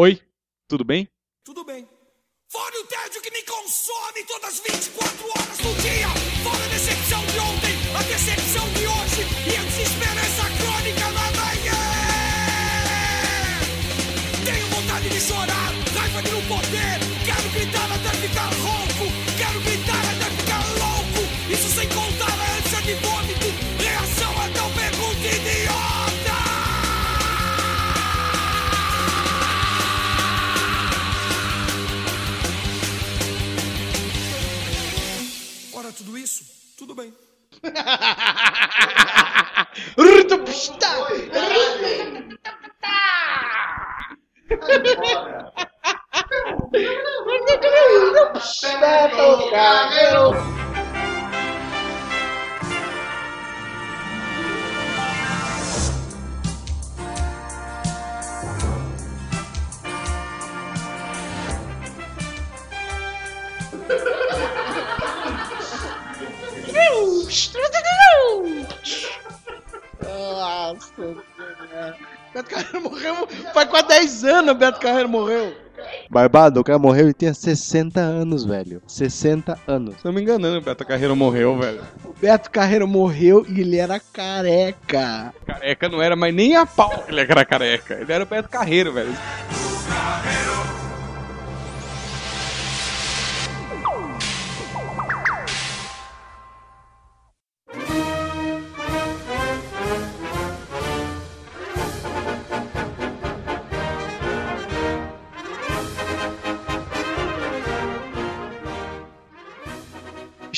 Oi, tudo bem? Tudo bem. Fora o tédio que me consome todas as 24 horas do dia. Fora a decepção de ontem, a decepção de hoje e a desesperança crônica da manhã. Tenho vontade de chorar, raiva de não poder. Quero gritar até ficar rouco. Quero gritar até ficar louco. Isso sem contar a ânsia de vômito. Bem. Nossa. Beto Carreiro morreu. Faz quase 10 anos o Beto Carreiro morreu. Barbado, o cara morreu e tinha 60 anos, velho. 60 anos. Se não me enganando, o Beto Carreiro morreu, velho. O Beto Carreiro morreu e ele era careca. Careca não era mais nem a pau que ele era careca. Ele era o Beto Carreiro, velho.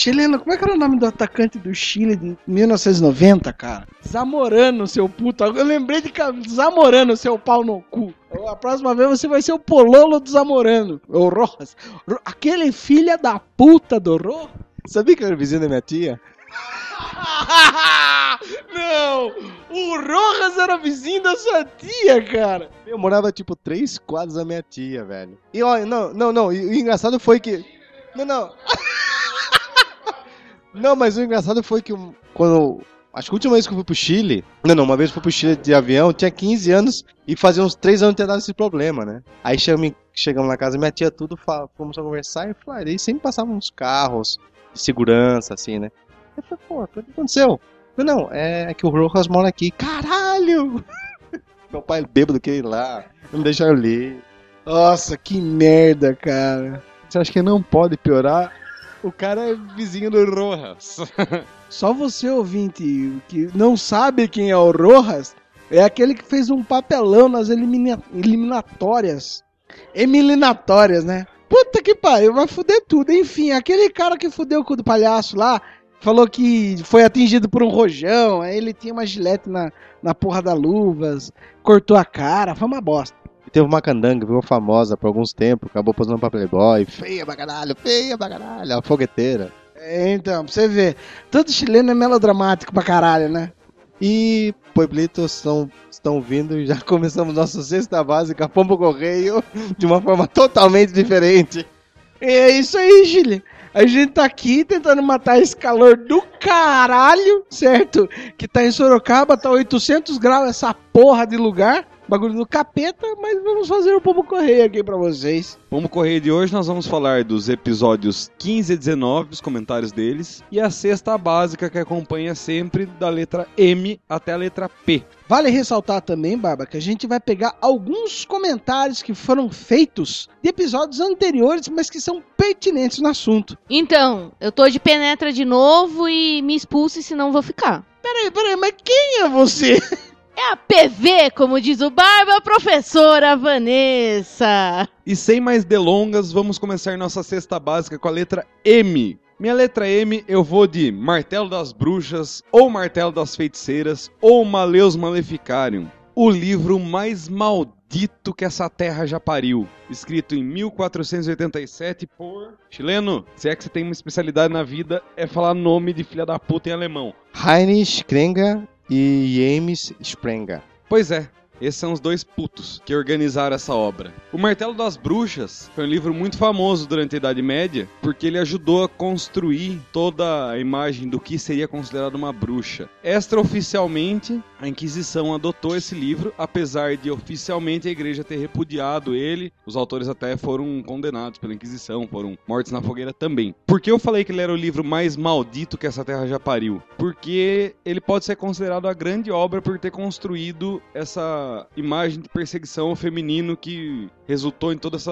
Chileno, como é que era o nome do atacante do Chile de 1990, cara? Zamorano, seu puto. Eu lembrei de Zamorano, seu pau no cu. A próxima vez você vai ser o pololo do Zamorano. O Rojas. Ro- Aquele filho da puta do Rojas. Sabia que era vizinho da minha tia? Não! O Rojas era vizinho da sua tia, cara. Eu morava tipo três quadros da minha tia, velho. E olha, não, não, não. E o engraçado foi que. Não, não. não, mas o engraçado foi que quando. Acho que a última vez que eu fui pro Chile. Não, não, uma vez eu fui pro Chile de avião, tinha 15 anos e fazia uns 3 anos que tinha dado esse problema, né? Aí chegamos, chegamos na casa minha tia, tudo, fa- fomos a conversar e falei, aí sempre passavam uns carros de segurança, assim, né? Eu falei, pô, o que aconteceu? Eu não, é que o Rojas mora aqui. Caralho! Meu pai bêbado queria ir lá, não me deixar eu ler. Nossa, que merda, cara. Você acha que não pode piorar? O cara é vizinho do Rojas. Só você, ouvinte, que não sabe quem é o Rojas, é aquele que fez um papelão nas elimina- eliminatórias. Eliminatórias, né? Puta que pariu, vai fuder tudo. Enfim, aquele cara que fudeu o cu do palhaço lá, falou que foi atingido por um rojão, aí ele tinha uma gilete na, na porra da luvas, cortou a cara, foi uma bosta. E teve uma candanga, ficou famosa por alguns tempos, acabou posando pra Playboy. Feia pra caralho, feia pra caralho, a fogueteira. É, então, pra você ver, todo chileno é melodramático pra caralho, né? E Pueblitos estão, estão vindo e já começamos nossa sexta básica, Pombo Correio, de uma forma totalmente diferente. É isso aí, Gili. A gente tá aqui tentando matar esse calor do caralho, certo? Que tá em Sorocaba, tá 800 graus essa porra de lugar. Bagulho do capeta, mas vamos fazer o pombo correio aqui pra vocês. Vamos correr de hoje, nós vamos falar dos episódios 15 e 19, os comentários deles, e a cesta básica que acompanha sempre da letra M até a letra P. Vale ressaltar também, Barba, que a gente vai pegar alguns comentários que foram feitos de episódios anteriores, mas que são pertinentes no assunto. Então, eu tô de penetra de novo e me expulse, senão vou ficar. Peraí, peraí, mas quem é você? É a PV, como diz o Barba, a professora Vanessa. E sem mais delongas, vamos começar nossa cesta básica com a letra M. Minha letra M eu vou de Martelo das Bruxas, ou Martelo das Feiticeiras, ou Maleus Maleficarium. O livro mais maldito que essa terra já pariu. Escrito em 1487 por... Chileno, se é que você tem uma especialidade na vida, é falar nome de filha da puta em alemão. Heinrich Krenga e James Sprenger. Pois é, esses são os dois putos que organizaram essa obra. O Martelo das Bruxas foi um livro muito famoso durante a Idade Média, porque ele ajudou a construir toda a imagem do que seria considerado uma bruxa. Extraoficialmente, a Inquisição adotou esse livro, apesar de oficialmente a igreja ter repudiado ele. Os autores até foram condenados pela Inquisição, foram mortos na fogueira também. Por que eu falei que ele era o livro mais maldito que essa terra já pariu? Porque ele pode ser considerado a grande obra por ter construído essa imagem de perseguição ao feminino que resultou em toda essa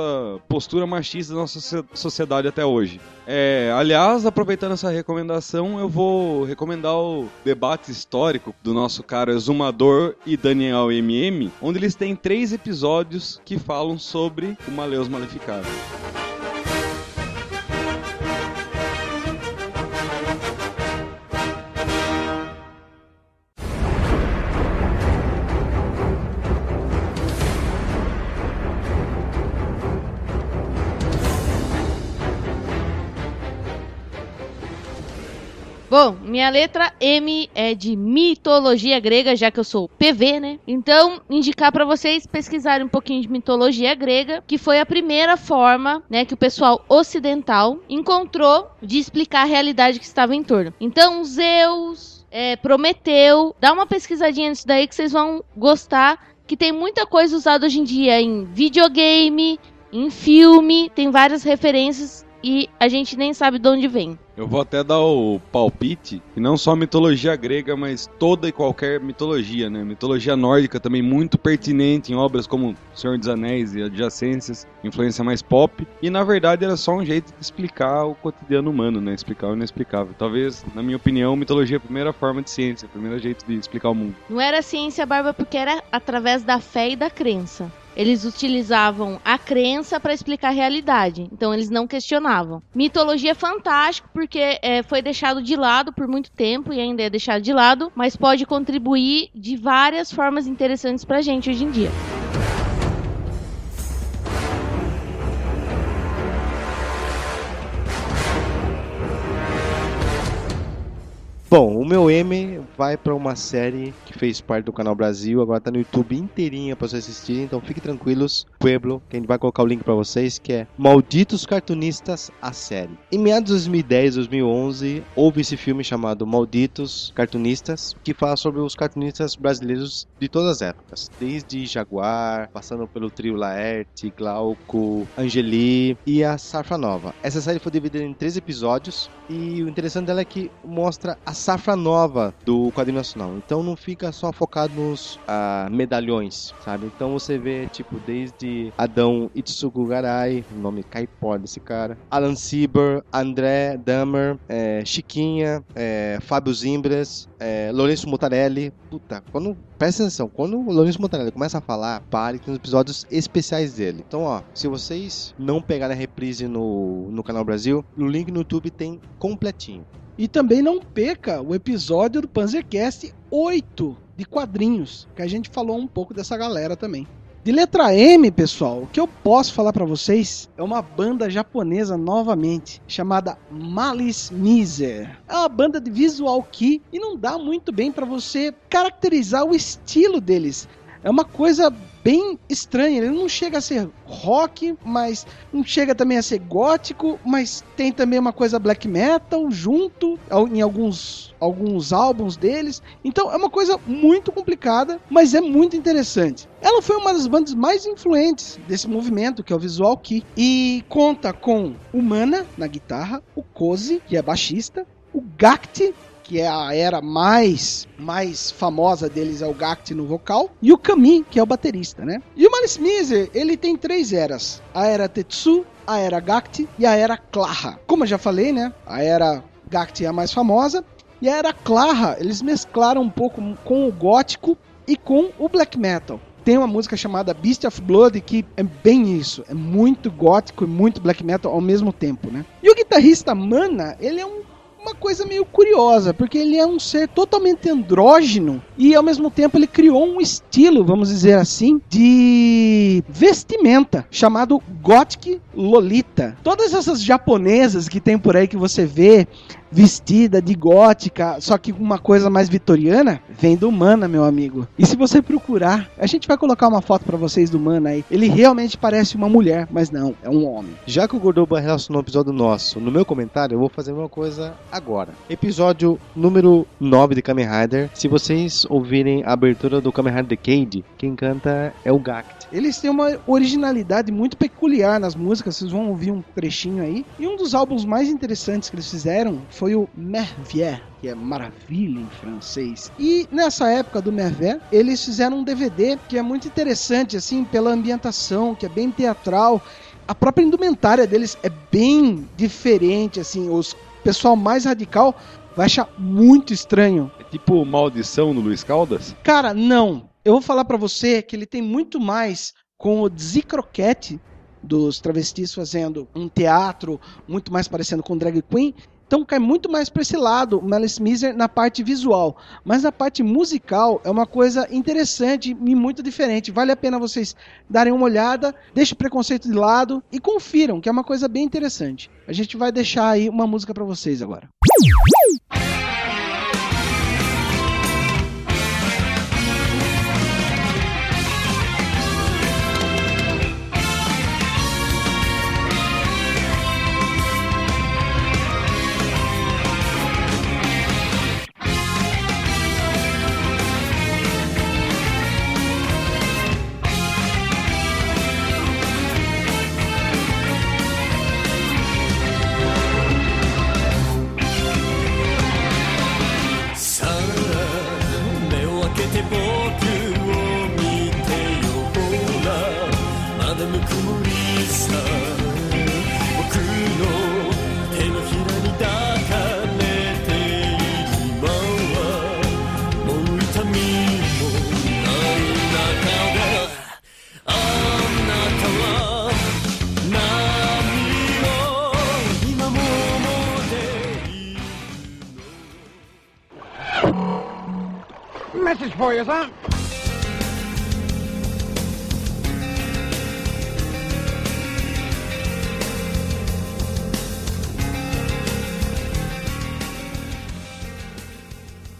postura machista da nossa socie- sociedade até hoje. É, aliás, aproveitando essa recomendação, eu vou recomendar o debate histórico do nosso cara Exumador e Daniel MM, onde eles têm três episódios que falam sobre o Maleus Maleficado. Bom, minha letra M é de mitologia grega, já que eu sou PV, né? Então, indicar pra vocês pesquisarem um pouquinho de mitologia grega, que foi a primeira forma, né, que o pessoal ocidental encontrou de explicar a realidade que estava em torno. Então, Zeus, é, Prometeu, dá uma pesquisadinha nisso daí que vocês vão gostar, que tem muita coisa usada hoje em dia em videogame, em filme, tem várias referências e a gente nem sabe de onde vem. Eu vou até dar o palpite, que não só a mitologia grega, mas toda e qualquer mitologia, né? Mitologia nórdica também muito pertinente em obras como Senhor dos Anéis e adjacências, influência mais pop. E na verdade era só um jeito de explicar o cotidiano humano, né? Explicar o inexplicável. Talvez, na minha opinião, mitologia é a primeira forma de ciência, o primeiro jeito de explicar o mundo. Não era ciência barba porque era através da fé e da crença. Eles utilizavam a crença para explicar a realidade, então eles não questionavam. Mitologia é fantástico porque é, foi deixado de lado por muito tempo e ainda é deixado de lado, mas pode contribuir de várias formas interessantes pra gente hoje em dia. Bom, o meu M vai pra uma série que fez parte do canal Brasil, agora tá no YouTube inteirinha pra vocês assistirem, então fiquem tranquilos, Pueblo, que a gente vai colocar o link pra vocês, que é Malditos Cartunistas, a série. Em meados de 2010, 2011, houve esse filme chamado Malditos Cartunistas, que fala sobre os cartunistas brasileiros de todas as épocas, desde Jaguar, passando pelo trio Laerte, Glauco, Angeli e a Safra Nova. Essa série foi dividida em três episódios, e o interessante dela é que mostra a safra nova do quadrinho nacional. Então não fica só focado nos ah, medalhões, sabe? Então você vê, tipo, desde Adão Itsugu Garay, o nome caipó desse cara, Alan Sieber, André Damer, eh, Chiquinha, eh, Fábio Zimbras, eh, Lourenço Mutarelli. Puta, quando. Presta atenção, quando o Lourenço Mutarelli começa a falar, pare, tem uns episódios especiais dele. Então, ó, se vocês não pegarem a reprise no, no canal Brasil, o link no YouTube tem completinho. E também não perca o episódio do Panzercast 8 de quadrinhos, que a gente falou um pouco dessa galera também. De letra M, pessoal, o que eu posso falar pra vocês é uma banda japonesa novamente, chamada Malice Miser. É uma banda de visual kei e não dá muito bem pra você caracterizar o estilo deles. É uma coisa bem estranha, ele não chega a ser rock, mas não chega também a ser gótico, mas tem também uma coisa black metal junto em alguns alguns álbuns deles. Então é uma coisa muito complicada, mas é muito interessante. Ela foi uma das bandas mais influentes desse movimento, que é o Visual Kei, e conta com o Mana na guitarra, o Kozi, que é baixista, o Gakti, que é a era mais mais famosa deles é o Gakti no vocal, e o Kami, que é o baterista, né? E o Malice Miser, ele tem três eras: a era Tetsu, a era Gakti e a era Clara. Como eu já falei, né? A era Gakti é a mais famosa, e a era Clara, eles mesclaram um pouco com o gótico e com o black metal. Tem uma música chamada Beast of Blood que é bem isso, é muito gótico e muito black metal ao mesmo tempo, né? E o guitarrista Mana, ele é um uma coisa meio curiosa, porque ele é um ser totalmente andrógeno e ao mesmo tempo ele criou um estilo, vamos dizer assim, de vestimenta chamado Gothic Lolita. Todas essas japonesas que tem por aí que você vê vestida de gótica, só que com uma coisa mais vitoriana, vem do Mana, meu amigo. E se você procurar, a gente vai colocar uma foto pra vocês do Mana aí. Ele realmente parece uma mulher, mas não, é um homem. Já que o Gordoba relacionou o episódio nosso no meu comentário, eu vou fazer uma coisa agora. Episódio número 9 de Kamen Rider. Se vocês ouvirem a abertura do Kamen Rider Decade, quem canta é o Gact. Eles têm uma originalidade muito peculiar nas músicas, vocês vão ouvir um trechinho aí. E um dos álbuns mais interessantes que eles fizeram foi o Mervier, que é maravilha em francês. E nessa época do Mervier, eles fizeram um DVD que é muito interessante, assim, pela ambientação, que é bem teatral. A própria indumentária deles é bem diferente, assim, os pessoal mais radical vai achar muito estranho. É tipo maldição no Luiz Caldas? Cara, não. Eu vou falar pra você que ele tem muito mais com o Dizzy Croquette dos travestis fazendo um teatro muito mais parecendo com drag queen. Então cai muito mais para esse lado, Malice Miser na parte visual, mas na parte musical é uma coisa interessante e muito diferente. Vale a pena vocês darem uma olhada, deixem o preconceito de lado e confiram, que é uma coisa bem interessante. A gente vai deixar aí uma música para vocês agora. Message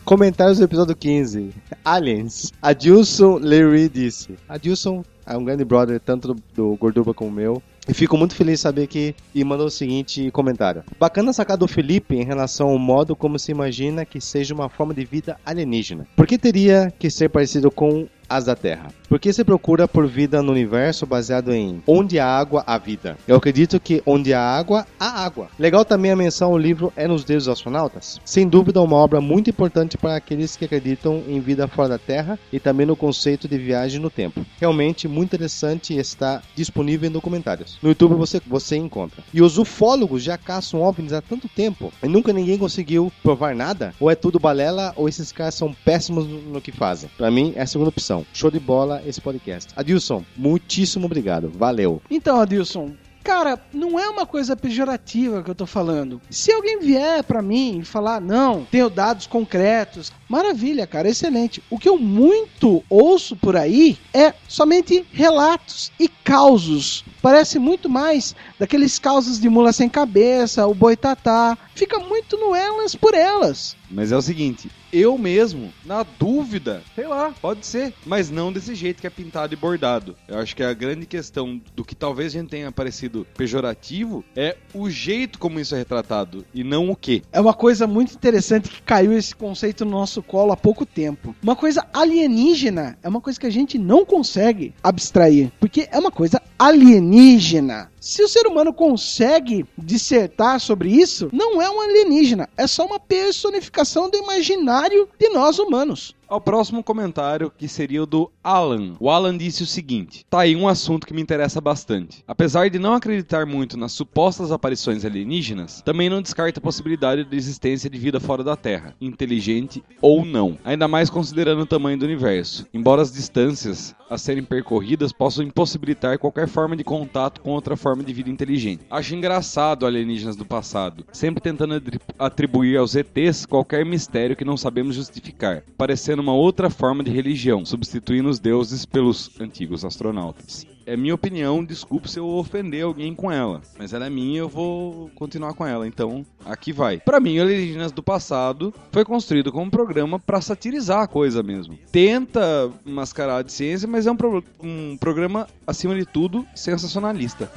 Comentários do episódio 15. Aliens. Adilson Leary disse. Adilson é um grande brother, tanto do, do Gorduba como meu. E fico muito feliz de saber que. E mandou o seguinte comentário: Bacana sacar do Felipe em relação ao modo como se imagina que seja uma forma de vida alienígena. Por que teria que ser parecido com as da Terra? Por que se procura por vida no universo baseado em onde há água, há vida? Eu acredito que onde há água, há água. Legal também a menção ao livro É nos Deus dos Astronautas. Sem dúvida, uma obra muito importante para aqueles que acreditam em vida fora da Terra e também no conceito de viagem no tempo. Realmente muito interessante e está disponível em documentários. No YouTube você, você encontra. E os ufólogos já caçam OVNIs há tanto tempo e nunca ninguém conseguiu provar nada? Ou é tudo balela ou esses caras são péssimos no que fazem? Para mim é a segunda opção. Show de bola esse podcast. Adilson, muitíssimo obrigado. Valeu. Então, Adilson, cara, não é uma coisa pejorativa que eu tô falando. Se alguém vier pra mim e falar, não, tenho dados concretos, maravilha, cara, excelente. O que eu muito ouço por aí é somente relatos e causos. Parece muito mais daqueles causos de mula sem cabeça, o boitatá. Fica muito no elas por elas. Mas é o seguinte, eu mesmo, na dúvida, sei lá, pode ser, mas não desse jeito que é pintado e bordado. Eu acho que a grande questão do que talvez a gente tenha parecido pejorativo é o jeito como isso é retratado e não o que. É uma coisa muito interessante que caiu esse conceito no nosso colo há pouco tempo. Uma coisa alienígena é uma coisa que a gente não consegue abstrair, porque é uma coisa alienígena. Se o ser humano consegue dissertar sobre isso, não é um alienígena, é só uma personificação do imaginário de nós humanos. Ao próximo comentário, que seria o do Alan. O Alan disse o seguinte: Tá aí um assunto que me interessa bastante. Apesar de não acreditar muito nas supostas aparições alienígenas, também não descarta a possibilidade de existência de vida fora da Terra, inteligente ou não, ainda mais considerando o tamanho do universo. Embora as distâncias a serem percorridas possam impossibilitar qualquer forma de contato com outra forma de vida inteligente. Acho engraçado alienígenas do passado, sempre tentando atri- atribuir aos ETs qualquer mistério que não sabemos justificar, parecendo uma outra forma de religião, substituindo os deuses pelos antigos astronautas. É minha opinião, desculpe se eu ofender alguém com ela. Mas ela é minha eu vou continuar com ela. Então, aqui vai. Pra mim, Alienígenas do Passado foi construído como um programa pra satirizar a coisa mesmo. Tenta mascarar de ciência, mas é um, pro- um programa, acima de tudo, sensacionalista.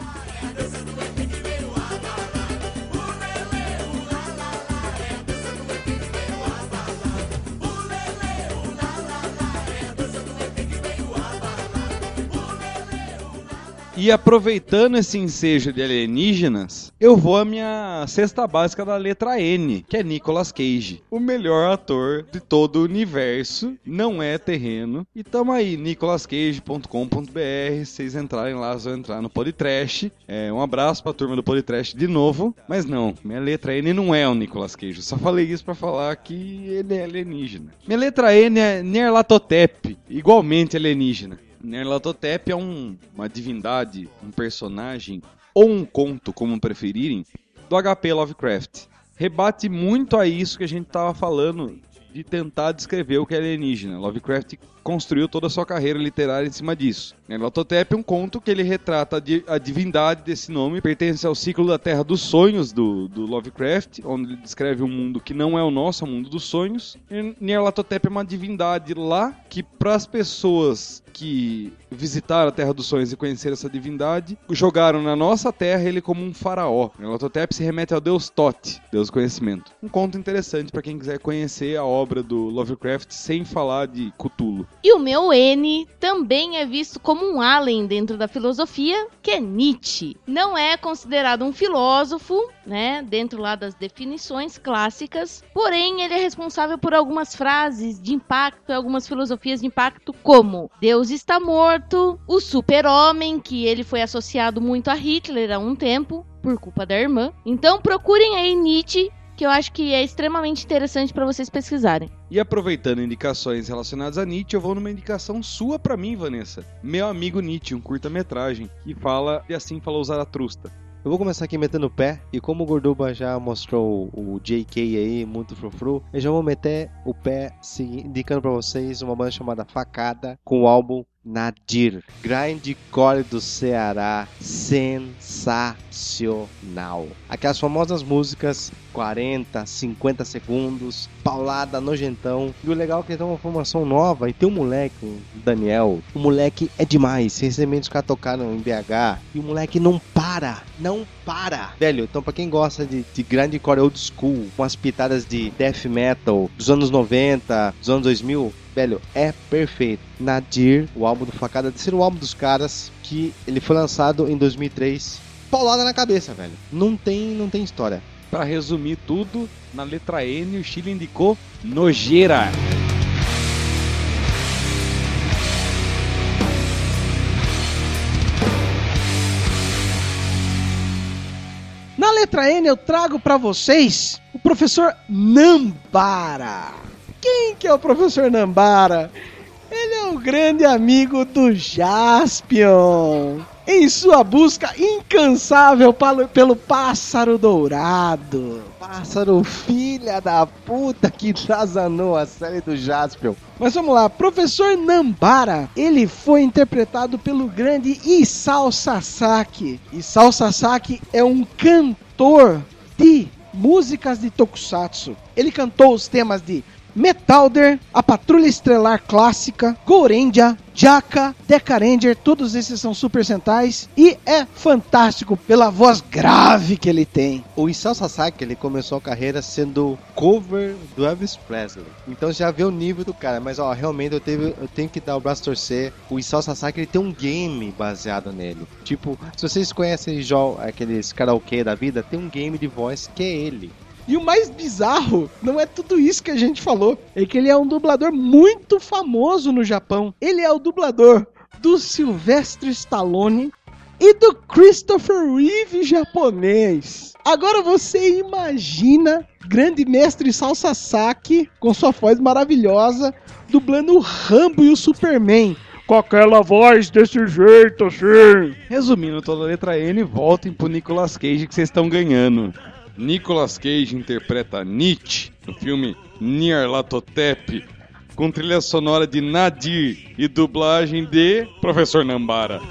E aproveitando esse ensejo de alienígenas, eu vou à minha cesta básica da letra N, que é Nicolas Cage. O melhor ator de todo o universo, não é terreno. E tamo aí, nicolascage.com.br. Vocês entrarem lá, vocês vão entrar no Podtrash. É, um abraço pra turma do Podtrash de novo. Mas não, minha letra N não é o Nicolas Cage. Eu só falei isso pra falar que ele é alienígena. Minha letra N é Nerlatotep, igualmente alienígena. Nerlatotep é um- uma divindade, um personagem ou um conto, como preferirem, do HP Lovecraft. Rebate muito a isso que a gente tava falando de tentar descrever o que é alienígena. Lovecraft construiu toda a sua carreira literária em cima disso. Nerlatotep é um conto que ele retrata a, di- a divindade desse nome, pertence ao ciclo da Terra dos Sonhos do, do Lovecraft, onde ele descreve um mundo que não é o nosso, é o mundo dos sonhos. E é uma divindade lá que, para as pessoas que visitaram a Terra dos Sonhos e conheceram essa divindade, jogaram na nossa terra ele como um faraó. Nyarlathotep se remete ao deus Thoth, deus do conhecimento. Um conto interessante para quem quiser conhecer a obra do Lovecraft sem falar de Cthulhu. E o meu N também é visto como um alien dentro da filosofia, que é Nietzsche. Não é considerado um filósofo, né, dentro lá das definições clássicas, porém ele é responsável por algumas frases de impacto algumas filosofias de impacto como Deus está morto, o super-homem, que ele foi associado muito a Hitler há um tempo, por culpa da irmã. Então procurem aí Nietzsche, que eu acho que é extremamente interessante para vocês pesquisarem. E aproveitando indicações relacionadas a Nietzsche, eu vou numa indicação sua pra mim, Vanessa. Meu amigo Nietzsche, um curta-metragem, que fala e assim falou Zaratrusta. Eu vou começar aqui metendo o pé, e como o Gorduba já mostrou o JK aí, muito frufru, eu já vou meter o pé indicando pra vocês uma banda chamada Facada, com o álbum Nadir. Grindcore do Ceará, sensacional. Aquelas famosas músicas 40, 50 segundos, paulada, nojentão. E o legal é que tem uma formação nova e tem um moleque, Daniel. O moleque é demais. Recentemente os caras tocaram em BH e o moleque não para, não para. Velho, então pra quem gosta de, de grande core old school, com as pitadas de death metal dos anos 90, dos anos 2000, velho, é perfeito. Nadir, o álbum do Facada, terceiro álbum dos caras, que ele foi lançado em 2003. Paulada na cabeça, velho. Não tem, não tem história. Pra resumir tudo, na letra N o Chile indicou nojeira. Letra N eu trago pra vocês o professor Nambara. Quem que é o professor Nambara? Ele é o grande amigo do Jaspion. Em sua busca incansável pelo pássaro dourado. Pássaro, filha da puta que trazanou a série do Jaspion. Mas vamos lá, professor Nambara, ele foi interpretado pelo grande Isao Sasaki. Isao Sasaki é um cantor de músicas de tokusatsu. Ele cantou os temas de Metalder, A Patrulha Estelar Clássica, Gorendia, Jaka, Deca Ranger, todos esses são super sentais e é fantástico pela voz grave que ele tem. O Isao Sasaki, ele começou a carreira sendo cover do Elvis Presley. Então já vê o nível do cara. Mas, ó, realmente eu, teve, eu tenho que dar o braço torcer. O Isao Sasaki, ele tem um game baseado nele. Tipo, se vocês conhecem aqueles karaokê da vida, tem um game de voz que é ele. E o mais bizarro não é tudo isso que a gente falou, é que ele é um dublador muito famoso no Japão. Ele é o dublador do Sylvester Stallone e do Christopher Reeve japonês. Agora você imagina grande mestre Sal Sasaki com sua voz maravilhosa dublando o Rambo e o Superman. Com aquela voz desse jeito assim. Resumindo toda a letra N, voltem pro Nicolas Cage que vocês estão ganhando. Nicolas Cage interpreta Nietzsche no filme Nyarlathotep, com trilha sonora de Nadir e dublagem de Professor Nambara.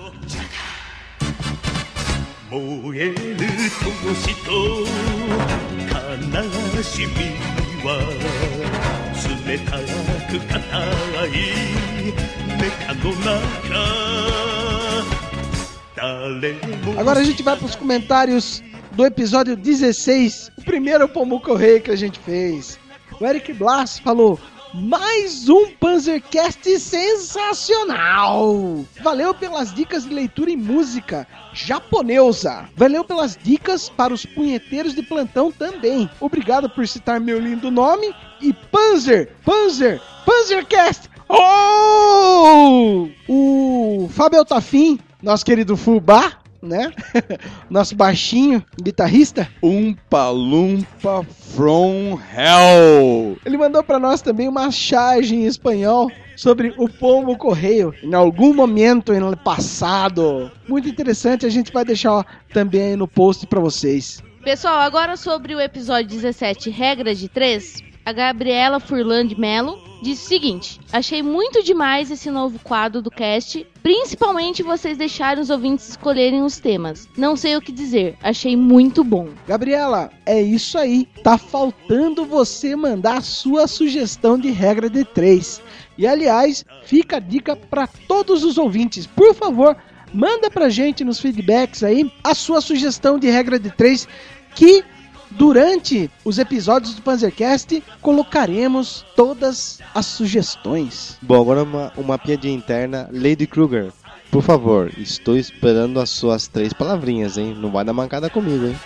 Agora a gente vai para os comentários do episódio 16, o primeiro Pombo Correio que a gente fez. O Eric Blas falou: mais um Panzercast sensacional! Valeu pelas dicas de leitura e música japonesa. Valeu pelas dicas para os punheteiros de plantão também. Obrigado por citar meu lindo nome e Panzer, Panzer, Panzercast. Oh! O Fábio Tafim, nosso querido Fubá, né? Nosso baixinho, guitarrista, Umpa Lumpa from Hell. ele mandou pra nós também uma charge em espanhol sobre o pombo correio em algum momento no passado. Muito interessante, a gente vai deixar ó, também aí no post pra vocês. Pessoal, agora sobre o episódio 17, Regras de 3, a Gabriela Furlan de Mello disse o seguinte: Achei muito demais esse novo quadro do cast, principalmente vocês deixarem os ouvintes escolherem os temas. Não sei o que dizer, achei muito bom. Gabriela, é isso aí. Tá faltando você mandar a sua sugestão de regra de 3. E aliás, fica a dica para todos os ouvintes. Por favor, manda pra gente nos feedbacks aí a sua sugestão de regra de 3 que durante os episódios do Panzercast colocaremos todas as sugestões. Bom, agora uma, uma piadinha interna. Lady Kruger, por favor, estou esperando as suas três palavrinhas, hein? Não vai dar mancada comigo, hein?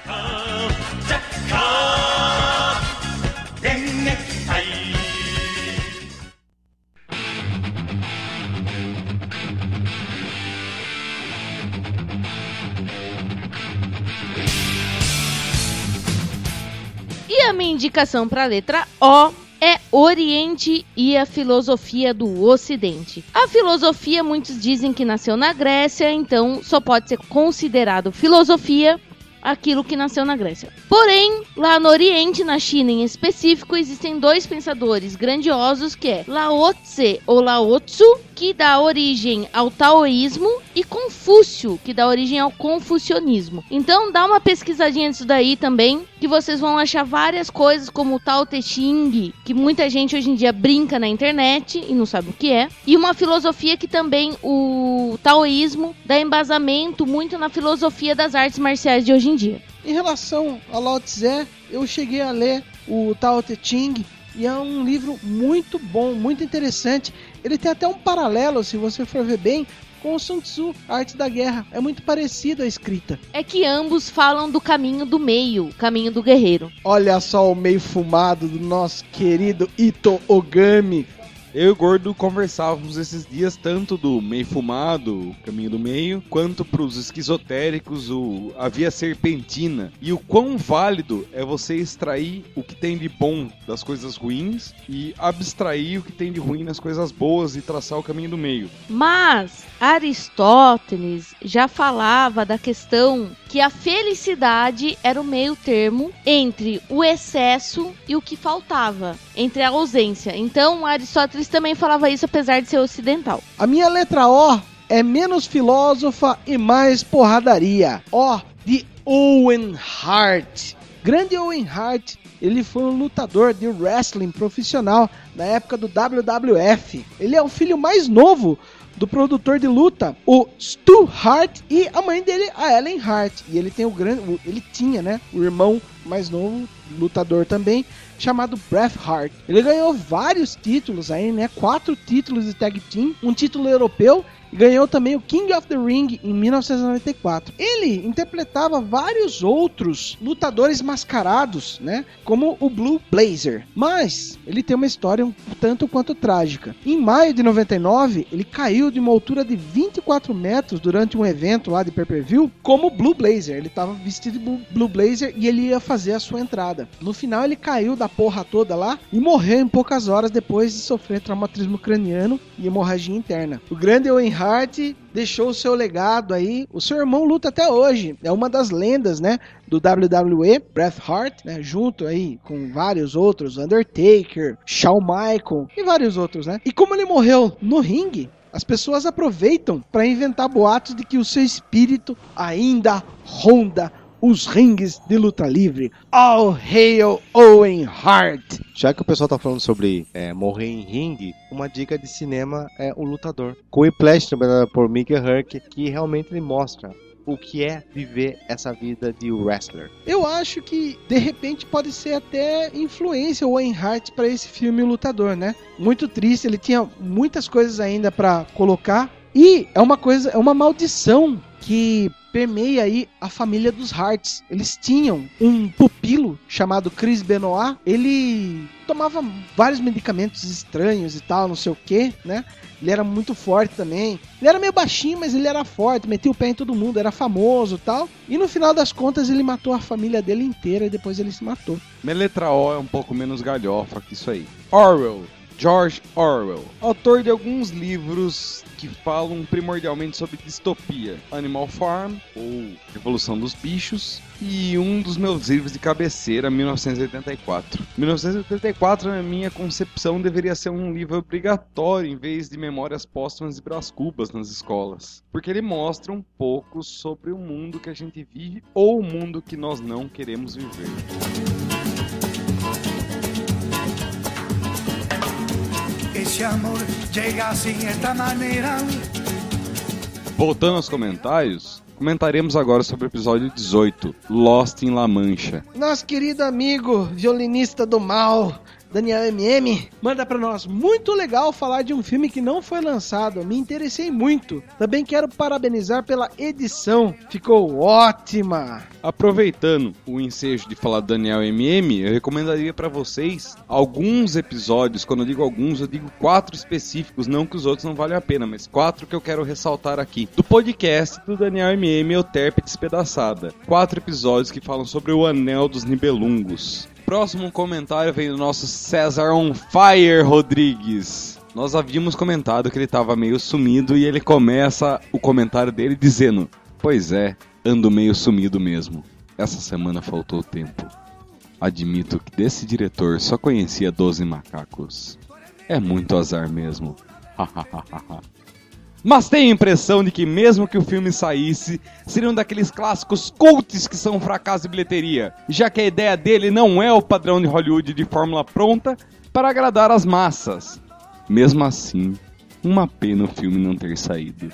Minha indicação para a letra O é Oriente e a filosofia do Ocidente. A filosofia, muitos dizem que nasceu na Grécia, então só pode ser considerado filosofia aquilo que nasceu na Grécia. Porém, lá no Oriente, na China em específico, existem dois pensadores grandiosos que é Lao Tse ou Lao Tzu, que dá origem ao taoísmo, e Confúcio, que dá origem ao confucionismo. Então, dá uma pesquisadinha nisso daí também, que vocês vão achar várias coisas como o Tao Te Ching, que muita gente hoje em dia brinca na internet e não sabe o que é, e uma filosofia que também o taoísmo dá embasamento muito na filosofia das artes marciais de hoje em dia. Em relação a Lao Tse, eu cheguei a ler o Tao Te Ching e é um livro muito bom, muito interessante. Ele tem até um paralelo, se você for ver bem, com o Sun Tzu, a arte da guerra. É muito parecido a escrita. É que ambos falam do caminho do meio, caminho do guerreiro. Olha só o meio fumado do nosso querido Ito Ogami. Eu e o Gordo conversávamos esses dias tanto do meio fumado, o caminho do meio, quanto pros esquizotéricos, o, a via serpentina. E o quão válido é você extrair o que tem de bom das coisas ruins e abstrair o que tem de ruim nas coisas boas e traçar o caminho do meio. Mas Aristóteles já falava da questão que a felicidade era o meio termo entre o excesso e o que faltava, entre a ausência. Então, Aristóteles também falava isso apesar de ser ocidental. A minha letra O é menos filósofa e mais porradaria. O de Owen Hart. Grande Owen Hart, ele foi um lutador de wrestling profissional na época do WWF. Ele é o filho mais novo do produtor de luta, o Stu Hart, e a mãe dele, a Ellen Hart. E ele tem o grande, ele tinha, né, o irmão mais novo, lutador também, chamado Bret Hart. Ele ganhou vários títulos aí, né, quatro títulos de tag team, um título europeu ganhou também o King of the Ring em 1994. Ele interpretava vários outros lutadores mascarados, né? Como o Blue Blazer. Mas ele tem uma história um tanto quanto trágica. Em maio de 99, ele caiu de uma altura de 24 metros durante um evento lá de pay-per-view como Blue Blazer. Ele tava vestido de Blue Blazer e ele ia fazer a sua entrada. No final, ele caiu da porra toda lá e morreu em poucas horas depois de sofrer traumatismo craniano e hemorragia interna. O grande Owen Hart deixou o seu legado aí. O seu irmão luta até hoje. É uma das lendas, né? Do WWE, Bret Hart, né? Junto aí com vários outros, Undertaker, Shawn Michael e vários outros, né? E como ele morreu no ringue, As pessoas aproveitam para inventar boatos de que o seu espírito ainda ronda os rings de luta livre. All hail Owen Hart! Já que o pessoal tá falando sobre é, morrer em ringue, uma dica de cinema é O Lutador. Com o Whiplash, trabalhado por Mickey Herc, que realmente ele mostra o que é viver essa vida de wrestler. Eu acho que de repente pode ser até influência o Owen Hart para esse filme O Lutador, né? Muito triste, ele tinha muitas coisas ainda para colocar e é uma coisa, é uma maldição que permeia aí a família dos Harts. Eles tinham um pupilo chamado Chris Benoit. Ele tomava vários medicamentos estranhos e tal, não sei o que, né? Ele era muito forte também. Ele era meio baixinho, mas ele era forte, metia o pé em todo mundo, era famoso tal. E no final das contas ele matou a família dele inteira e depois ele se matou. Minha letra O é um pouco menos galhofa que isso aí. Orwell. George Orwell, autor de alguns livros que falam primordialmente sobre distopia, Animal Farm ou Revolução dos Bichos, e um dos meus livros de cabeceira, 1984. 1984, na minha concepção, deveria ser um livro obrigatório em vez de Memórias Póstumas e Brás Cubas nas escolas, porque ele mostra um pouco sobre o mundo que a gente vive ou o mundo que nós não queremos viver. Ese amor llega así, esta manera. Voltando aos comentários, comentaremos agora sobre o episódio 18, Lost em La Mancha. Nosso querido amigo violinista do mal, Daniel MM, manda pra nós. Muito legal falar de um filme que não foi lançado. Me interessei muito. Também quero parabenizar pela edição. Ficou ótima. Aproveitando o ensejo de falar Daniel MM, eu recomendaria pra vocês alguns episódios. Quando eu digo alguns, eu digo quatro específicos, não que os outros não valem a pena, mas quatro que eu quero ressaltar aqui. Do podcast do Daniel MM, Euterpe Despedaçada. Quatro episódios que falam sobre o Anel dos Nibelungos. Próximo comentário vem do nosso César On Fire Rodrigues. Nós havíamos comentado que ele estava meio sumido e ele começa o comentário dele dizendo: Pois é, ando meio sumido mesmo. Essa semana faltou tempo. Admito que desse diretor só conhecia 12 macacos. É muito azar mesmo. Mas tenho a impressão de que mesmo que o filme saísse, seria um daqueles clássicos cults que são fracasso de bilheteria, já que a ideia dele não é o padrão de Hollywood de fórmula pronta para agradar as massas. Mesmo assim, uma pena o filme não ter saído.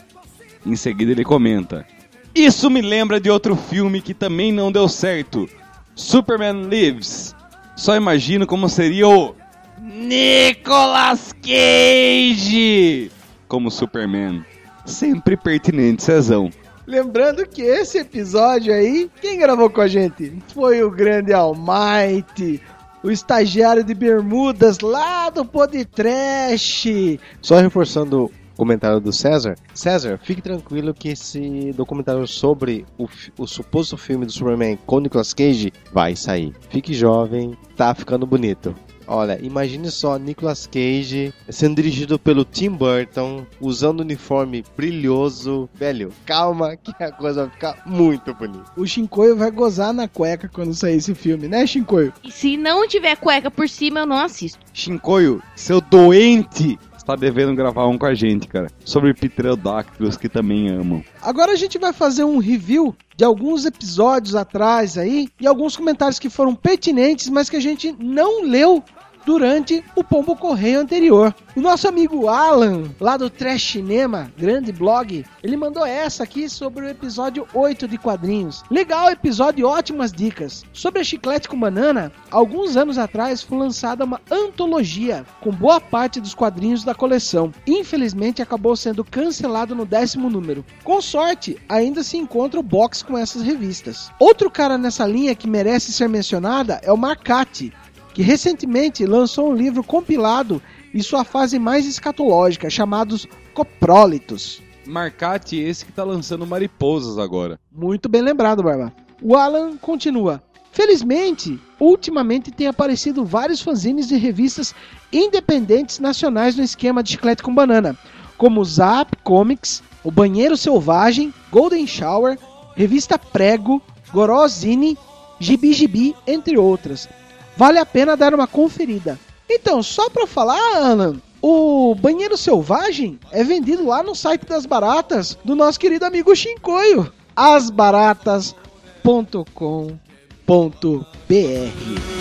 Em seguida ele comenta: Isso me lembra de outro filme que também não deu certo, Superman Lives. Só imagino como seria o Nicolas Cage como Superman. Sempre pertinente, Cezão. Lembrando que esse episódio aí, quem gravou com a gente? Foi o grande Almighty, o estagiário de Bermudas lá do Podtrash. Só reforçando o comentário do César. César, fique tranquilo que esse documentário sobre o, o suposto filme do Superman com Nicolas Cage vai sair. Fique jovem, tá ficando bonito. Olha, imagine só Nicolas Cage sendo dirigido pelo Tim Burton, usando uniforme brilhoso. Velho, calma que a coisa vai ficar muito bonita. O Shinkoio vai gozar na cueca quando sair esse filme, né, Shinkoio? E se não tiver cueca por cima, eu não assisto. Shinkoio, seu doente, está devendo gravar um com a gente, cara. Sobre pterodáctilos que também amam. Agora a gente vai fazer um review de alguns episódios atrás aí e alguns comentários que foram pertinentes, mas que a gente não leu durante o Pombo Correio anterior. O nosso amigo Alan, lá do Trash Cinema, grande blog, ele mandou essa aqui sobre o episódio 8 de quadrinhos. Legal episódio ótimas dicas. Sobre a chiclete com banana, alguns anos atrás foi lançada uma antologia com boa parte dos quadrinhos da coleção. Infelizmente acabou sendo cancelado no décimo número. Com sorte, ainda se encontra o box com essas revistas. Outro cara nessa linha que merece ser mencionada é o Marcati, que recentemente lançou um livro compilado em sua fase mais escatológica, chamados Coprólitos. Marcate esse que tá lançando mariposas agora. Muito bem lembrado, Barba. O Alan continua. Felizmente, ultimamente tem aparecido vários fanzines de revistas independentes nacionais no esquema de chiclete com banana, como Zap Comics, O Banheiro Selvagem, Golden Shower, Revista Prego, Gorozine, Gibi Gibi, entre outras. Vale a pena dar uma conferida. Então, só pra falar, Alan, O banheiro selvagem é vendido lá no site das baratas do nosso querido amigo Shinkoio. asbaratas.com.br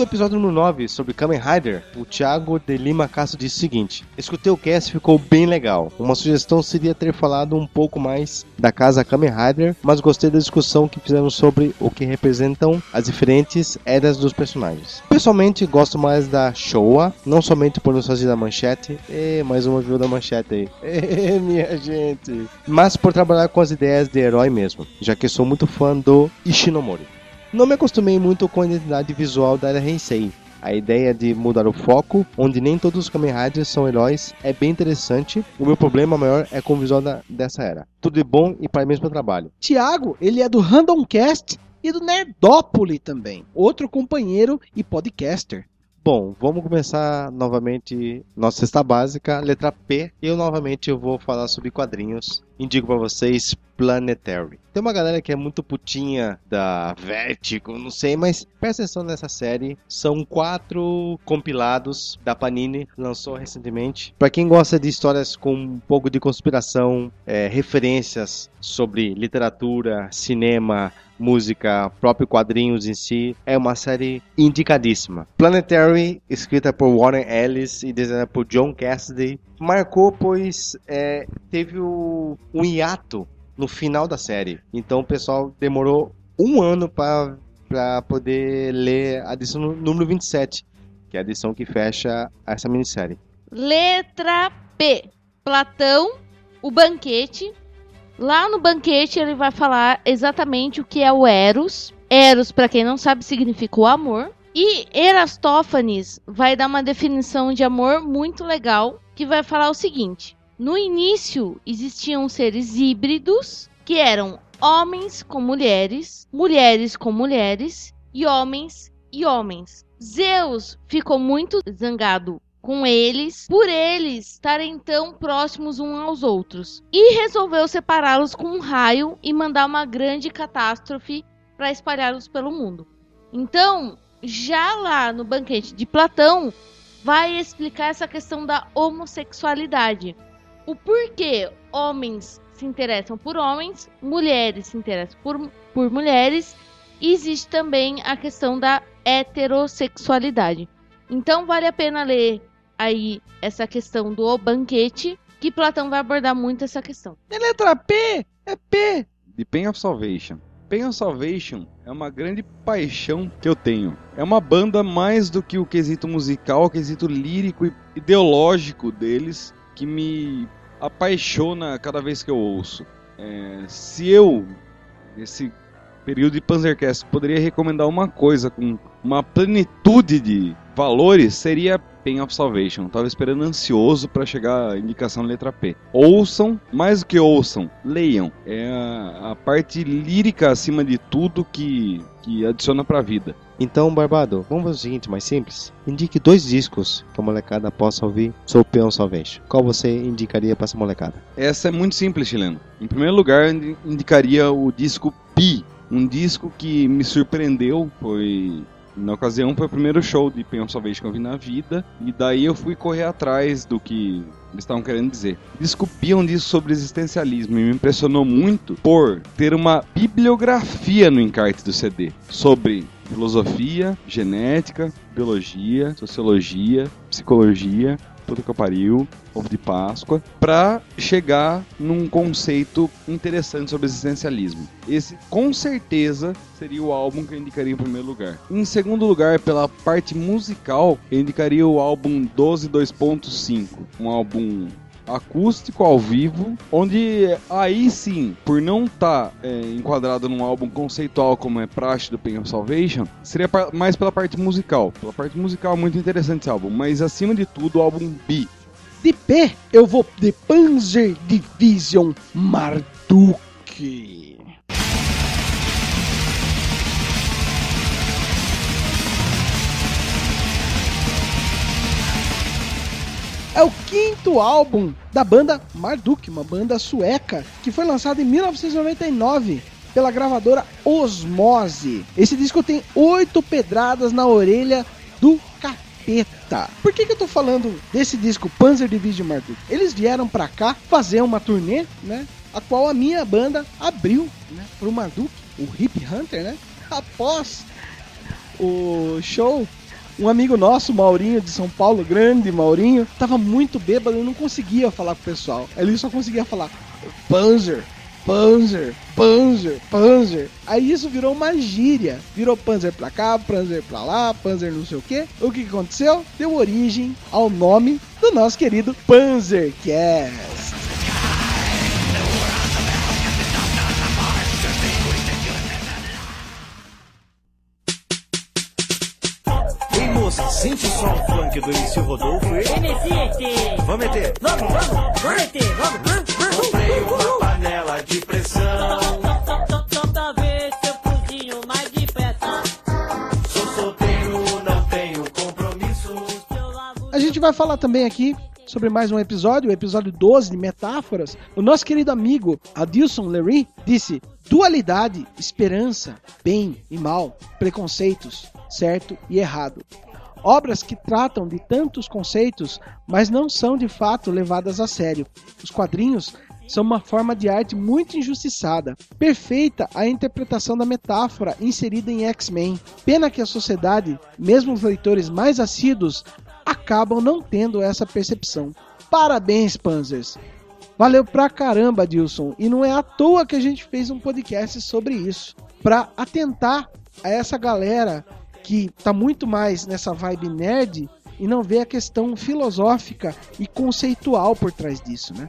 do episódio número 9 sobre Kamen Rider, o Thiago de Lima Castro disse o seguinte: Escutei o cast ficou bem legal. Uma sugestão seria ter falado um pouco mais da casa Kamen Rider, mas gostei da discussão que fizeram sobre o que representam as diferentes eras dos personagens. Pessoalmente, gosto mais da Showa, não somente por nostalgia da manchete, e mais uma viu da manchete aí. Ê, minha gente. Mas por trabalhar com as ideias de herói mesmo, já que sou muito fã do Ishinomori. Não me acostumei muito com a identidade visual da era Heisei. A ideia de mudar o foco, onde nem todos os Kamen Riders são heróis, é bem interessante. O meu problema maior é com o visual da- dessa era. Tudo de bom e parabéns pelo trabalho. Tiago, ele é do Randomcast e do Nerdópole também. Outro companheiro e podcaster. Bom, vamos começar novamente nossa cesta básica, letra P. Eu novamente eu vou falar sobre quadrinhos. Indico pra vocês Planetary. Tem uma galera que é muito putinha da Vertigo, não sei, mas presta atenção nessa série. São quatro compilados da Panini, lançou recentemente. Pra quem gosta de histórias com um pouco de conspiração, é, referências sobre literatura, cinema, música, próprio quadrinhos em si, é uma série indicadíssima. Planetary, escrita por Warren Ellis e desenhada por John Cassidy, marcou pois é, teve o, um hiato no final da série. Então o pessoal demorou um ano para para poder ler a edição número 27, que é a edição que fecha essa minissérie. Letra P. Platão, o banquete. Lá no banquete ele vai falar exatamente o que é o Eros. Eros, para quem não sabe, significa o amor. E Erastófanes vai dar uma definição de amor muito legal, que vai falar o seguinte: no início existiam seres híbridos que eram homens com mulheres, mulheres com mulheres e homens e homens. Zeus ficou muito zangado com eles, por eles estarem tão próximos uns aos outros, e resolveu separá-los com um raio e mandar uma grande catástrofe para espalhá-los pelo mundo. Então, já lá no banquete de Platão, vai explicar essa questão da homossexualidade. O porquê homens se interessam por homens, mulheres se interessam por, por mulheres, e existe também a questão da heterossexualidade. Então vale a pena ler aí essa questão do banquete, que Platão vai abordar muito essa questão. É letra P? É P. The Pain of Salvation. Pain of Salvation é uma grande paixão que eu tenho. É uma banda mais do que o quesito musical, o quesito lírico e ideológico deles que me apaixona cada vez que eu ouço. É, se eu, nesse período de Panzercast, poderia recomendar uma coisa com uma plenitude de valores, seria Pain of Salvation. Tava esperando ansioso para chegar a indicação letra P. Ouçam, mais do que ouçam, leiam. É a, a parte lírica acima de tudo que, que adiciona pra vida. Então, Barbado, vamos fazer o seguinte, mais simples. Indique dois discos que a molecada possa ouvir sobre o Peão Salvation. Qual você indicaria para essa molecada? Essa é muito simples, chileno. Em primeiro lugar, indi- indicaria o disco Pi, um disco que me surpreendeu, foi na ocasião foi o primeiro show de Pain of que eu vi na vida, e daí eu fui correr atrás do que eles estavam querendo dizer. Disco Pi é disco sobre existencialismo e me impressionou muito por ter uma bibliografia no encarte do CD sobre filosofia, genética, biologia, sociologia, psicologia, tudo que eu pariu, ovo de Páscoa, pra chegar num conceito interessante sobre existencialismo. Esse, com certeza, seria o álbum que eu indicaria em primeiro lugar. Em segundo lugar, pela parte musical, eu indicaria o álbum 12 2.5, um álbum acústico ao vivo, onde aí sim, por não estar enquadrado num álbum conceitual como é praxe do Pain of Salvation, seria mais pela parte musical. Pela parte musical, muito interessante esse álbum, mas acima de tudo, o álbum B. De P, eu vou de Panzer Division Marduk. É o quinto álbum da banda Marduk, uma banda sueca que foi lançada em 1999 pela gravadora Osmose. Esse disco tem oito pedradas na orelha do capeta. Por que, que eu tô falando desse disco Panzer Division Marduk? Eles vieram pra cá fazer uma turnê, né? A qual a minha banda abriu, né? Pro Marduk, o Hip Hunter, né? Após o show, um amigo nosso, Maurinho de São Paulo, grande Maurinho, tava muito bêbado e não conseguia falar com o pessoal. Ele só conseguia falar Panzer, Panzer, Panzer, Panzer. Aí isso virou uma gíria. Virou Panzer pra cá, Panzer pra lá, Panzer não sei o que. O que aconteceu? Deu origem ao nome do nosso querido Panzercast. Sente o som funk do MC Rodolfo e... Vamos meter! Vamos, vamos, vamos meter, vamos. Comprei uma panela de pressão. Só pra ver se eu cozinho mais depressa. Sou solteiro, não tenho compromissos. A gente vai falar também aqui sobre mais um episódio, o episódio 12 de Metáforas. O nosso querido amigo Adilson Leary disse: dualidade, esperança, bem e mal, preconceitos, certo e errado. Obras que tratam de tantos conceitos, mas não são de fato levadas a sério. Os quadrinhos são uma forma de arte muito injustiçada. Perfeita a interpretação da metáfora inserida em X-Men. Pena que a sociedade, mesmo os leitores mais assíduos, acabam não tendo essa percepção. Parabéns, Panzers! Valeu pra caramba, Dilson. E não é à toa que a gente fez um podcast sobre isso. Pra atentar a essa galera que tá muito mais nessa vibe nerd e não vê a questão filosófica e conceitual por trás disso, né?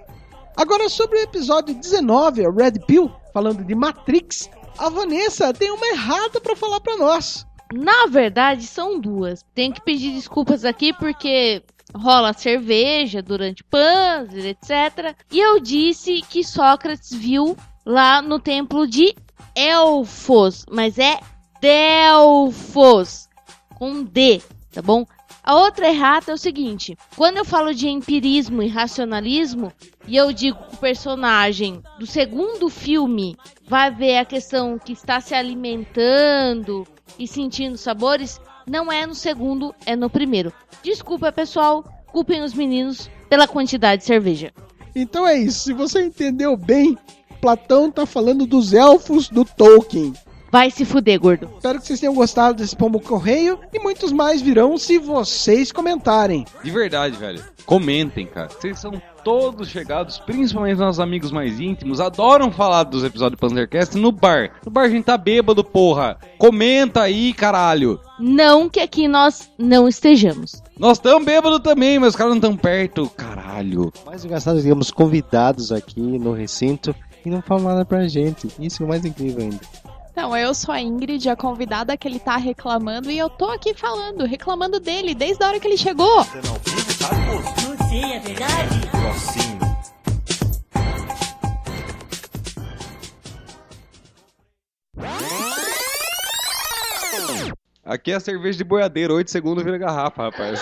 Agora sobre o episódio 19, a Red Pill, falando de Matrix, a Vanessa tem uma errada pra falar pra nós. Na verdade, são duas. Tenho que pedir desculpas aqui porque rola cerveja durante Panzer, etc. E eu disse que Sócrates viu lá no templo de Elfos, mas é Delfos, com D, tá bom? A outra errata é o seguinte: quando eu falo de empirismo e racionalismo, e eu digo que o personagem do segundo filme vai ver a questão que está se alimentando e sentindo sabores, não é no segundo, é no primeiro. Desculpa, pessoal, culpem os meninos pela quantidade de cerveja. Então é isso, se você entendeu bem, Platão tá falando dos elfos do Tolkien. Vai se fuder, gordo. Espero que vocês tenham gostado desse pombo correio e muitos mais virão se vocês comentarem. De verdade, velho. Comentem, cara. Vocês são todos chegados, principalmente nossos amigos mais íntimos, adoram falar dos episódios do Panzercast no bar. No bar a gente tá bêbado, porra. Comenta aí, caralho. Não que aqui nós não estejamos. Nós tamo bêbado também, mas os caras não tão perto. Caralho. Mais engraçado, é digamos, convidados aqui no recinto e não falam nada pra gente. Isso é o mais incrível ainda. Não, eu sou a Ingrid, a convidada que ele tá reclamando, e eu tô aqui falando, reclamando dele desde a hora que ele chegou. Você não vive, sabe, moço? Não sei, é verdade? Grossinho. Aqui é a cerveja de boiadeiro, 8 segundos vira garrafa, rapaz.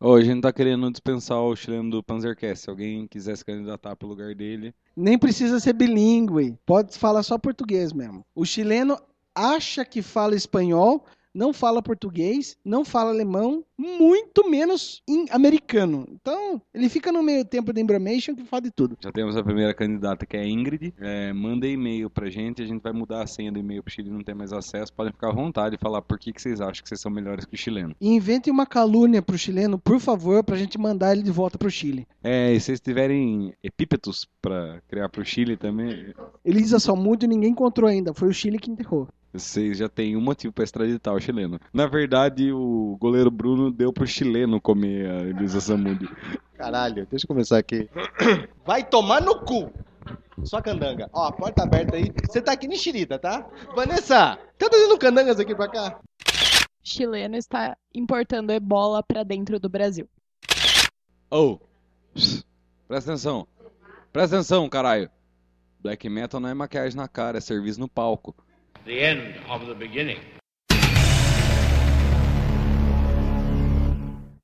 Ô, a gente tá querendo dispensar o chileno do Panzercast. Se alguém quiser se candidatar pro lugar dele. Nem precisa ser bilíngue, pode falar só português mesmo. O chileno acha que fala espanhol, não fala português, não fala alemão, muito menos em americano. Então, ele fica no meio tempo da Embramation que fala de tudo. Já temos a primeira candidata que é a Ingrid. É, manda e-mail pra gente, a gente vai mudar a senha do e-mail pro Chile não ter mais acesso. Podem ficar à vontade e falar por que, que vocês acham que vocês são melhores que o chileno. E invente uma calúnia pro chileno, por favor, pra gente mandar ele de volta pro Chile. É, e se vocês tiverem epípetos pra criar pro Chile também, Elisa Salmudio ninguém encontrou ainda, foi o Chile que enterrou. Vocês já têm um motivo pra extraditar o chileno. Na verdade, o goleiro Bruno deu pro chileno comer a Elisa Samudi. Caralho, deixa eu começar aqui. Vai tomar no cu! Só candanga. Ó, a porta aberta aí. Você tá aqui em Xirita, tá? Vanessa, tá trazendo candangas aqui pra cá? Chileno está importando ebola pra dentro do Brasil. Oh, presta atenção. Presta atenção, caralho. Black metal não é maquiagem na cara, é serviço no palco. The end of the beginning.